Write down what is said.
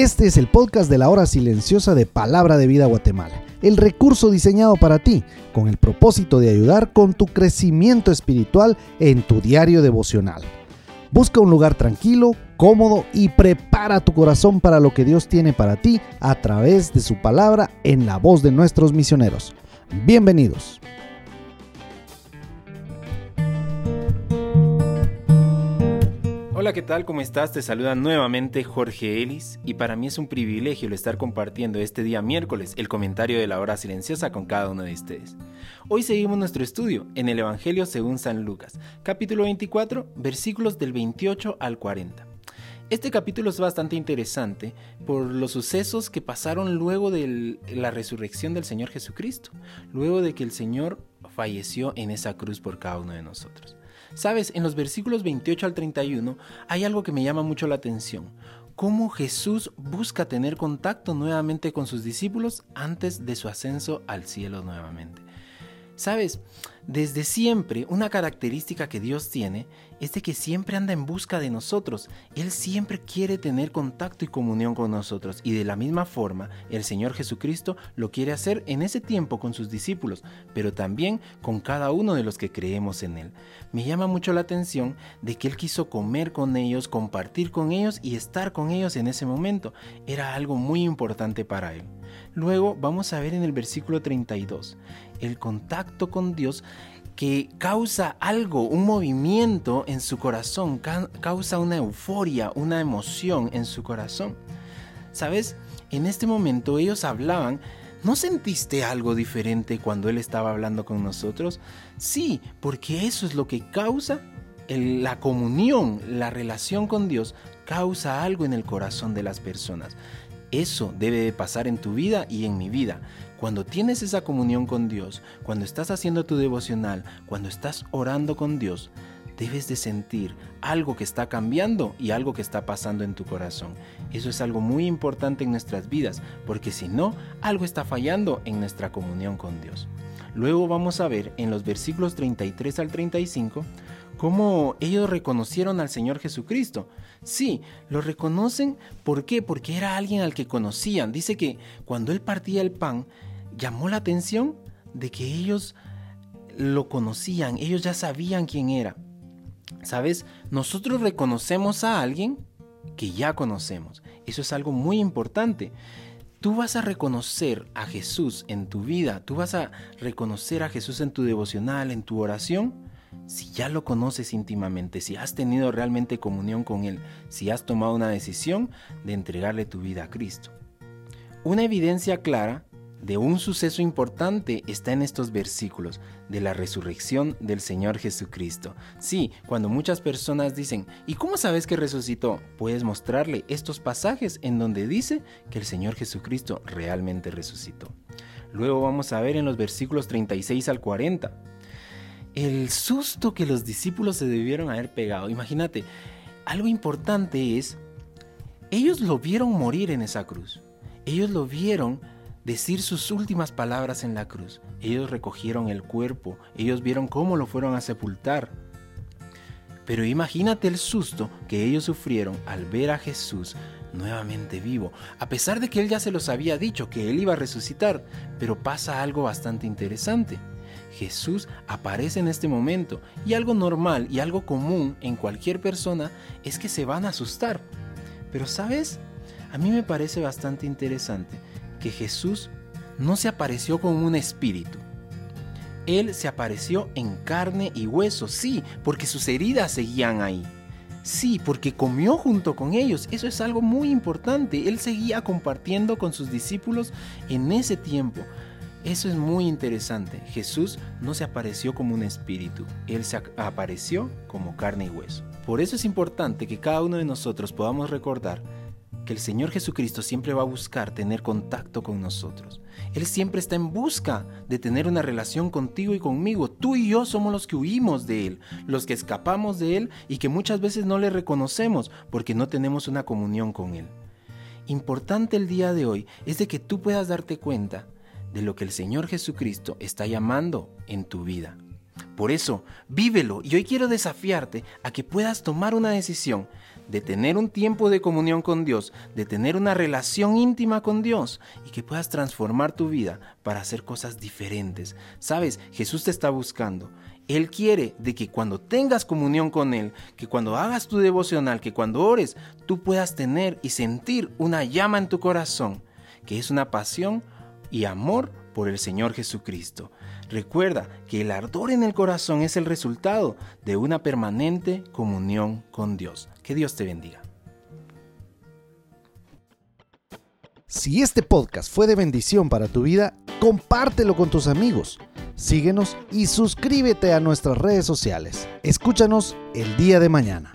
Este es el podcast de la hora silenciosa de Palabra de Vida Guatemala, el recurso diseñado para ti con el propósito de ayudar con tu crecimiento espiritual en tu diario devocional. Busca un lugar tranquilo, cómodo y prepara tu corazón para lo que Dios tiene para ti a través de su palabra en la voz de nuestros misioneros. Bienvenidos. Hola, ¿qué tal? ¿Cómo estás? Te saluda nuevamente Jorge Ellis y para mí es un privilegio el estar compartiendo este día miércoles el comentario de la hora silenciosa con cada uno de ustedes. Hoy seguimos nuestro estudio en el Evangelio según San Lucas, capítulo 24, versículos del 28 al 40. Este capítulo es bastante interesante por los sucesos que pasaron luego de la resurrección del Señor Jesucristo, luego de que el Señor falleció en esa cruz por cada uno de nosotros. Sabes, en los versículos 28 al 31 hay algo que me llama mucho la atención. Cómo Jesús busca tener contacto nuevamente con sus discípulos antes de su ascenso al cielo nuevamente. Sabes, desde siempre una característica que Dios tiene es de que siempre anda en busca de nosotros. Él siempre quiere tener contacto y comunión con nosotros. Y de la misma forma, el Señor Jesucristo lo quiere hacer en ese tiempo con sus discípulos, pero también con cada uno de los que creemos en Él. Me llama mucho la atención de que Él quiso comer con ellos, compartir con ellos y estar con ellos en ese momento. Era algo muy importante para Él. Luego vamos a ver en el versículo 32 el contacto con Dios que causa algo, un movimiento en su corazón, causa una euforia, una emoción en su corazón. ¿Sabes? En este momento ellos hablaban ¿No sentiste algo diferente cuando Él estaba hablando con nosotros? Sí, porque eso es lo que causa la comunión, la relación con Dios, causa algo en el corazón de las personas. Eso debe de pasar en tu vida y en mi vida. Cuando tienes esa comunión con Dios, cuando estás haciendo tu devocional, cuando estás orando con Dios, debes de sentir algo que está cambiando y algo que está pasando en tu corazón. Eso es algo muy importante en nuestras vidas, porque si no, algo está fallando en nuestra comunión con Dios. Luego vamos a ver en los versículos 33 al 35 cómo ellos reconocieron al Señor Jesucristo. Sí, lo reconocen, ¿por qué? Porque era alguien al que conocían. Dice que cuando él partía el pan, llamó la atención de que ellos lo conocían, ellos ya sabían quién era. ¿Sabes? Nosotros reconocemos a alguien que ya conocemos. Eso es algo muy importante. Tú vas a reconocer a Jesús en tu vida, tú vas a reconocer a Jesús en tu devocional, en tu oración, si ya lo conoces íntimamente, si has tenido realmente comunión con Él, si has tomado una decisión de entregarle tu vida a Cristo. Una evidencia clara de un suceso importante está en estos versículos de la resurrección del Señor Jesucristo. Sí, cuando muchas personas dicen, ¿y cómo sabes que resucitó? Puedes mostrarle estos pasajes en donde dice que el Señor Jesucristo realmente resucitó. Luego vamos a ver en los versículos 36 al 40 el susto que los discípulos se debieron haber pegado. Imagínate, algo importante es, ellos lo vieron morir en esa cruz. Ellos lo vieron decir sus últimas palabras en la cruz. Ellos recogieron el cuerpo, ellos vieron cómo lo fueron a sepultar. Pero imagínate el susto que ellos sufrieron al ver a Jesús nuevamente vivo, a pesar de que él ya se los había dicho que él iba a resucitar, pero pasa algo bastante interesante. Jesús aparece en este momento y algo normal y algo común en cualquier persona es que se van a asustar. Pero sabes, a mí me parece bastante interesante que Jesús no se apareció con un espíritu. Él se apareció en carne y hueso, sí, porque sus heridas seguían ahí. Sí, porque comió junto con ellos. Eso es algo muy importante. Él seguía compartiendo con sus discípulos en ese tiempo. Eso es muy interesante. Jesús no se apareció como un espíritu, Él se apareció como carne y hueso. Por eso es importante que cada uno de nosotros podamos recordar que el Señor Jesucristo siempre va a buscar tener contacto con nosotros. Él siempre está en busca de tener una relación contigo y conmigo. Tú y yo somos los que huimos de Él, los que escapamos de Él y que muchas veces no le reconocemos porque no tenemos una comunión con Él. Importante el día de hoy es de que tú puedas darte cuenta de lo que el Señor Jesucristo está llamando en tu vida. Por eso, vívelo y hoy quiero desafiarte a que puedas tomar una decisión de tener un tiempo de comunión con Dios, de tener una relación íntima con Dios y que puedas transformar tu vida para hacer cosas diferentes. Sabes, Jesús te está buscando. Él quiere de que cuando tengas comunión con Él, que cuando hagas tu devocional, que cuando ores, tú puedas tener y sentir una llama en tu corazón, que es una pasión y amor por el Señor Jesucristo. Recuerda que el ardor en el corazón es el resultado de una permanente comunión con Dios. Que Dios te bendiga. Si este podcast fue de bendición para tu vida, compártelo con tus amigos. Síguenos y suscríbete a nuestras redes sociales. Escúchanos el día de mañana.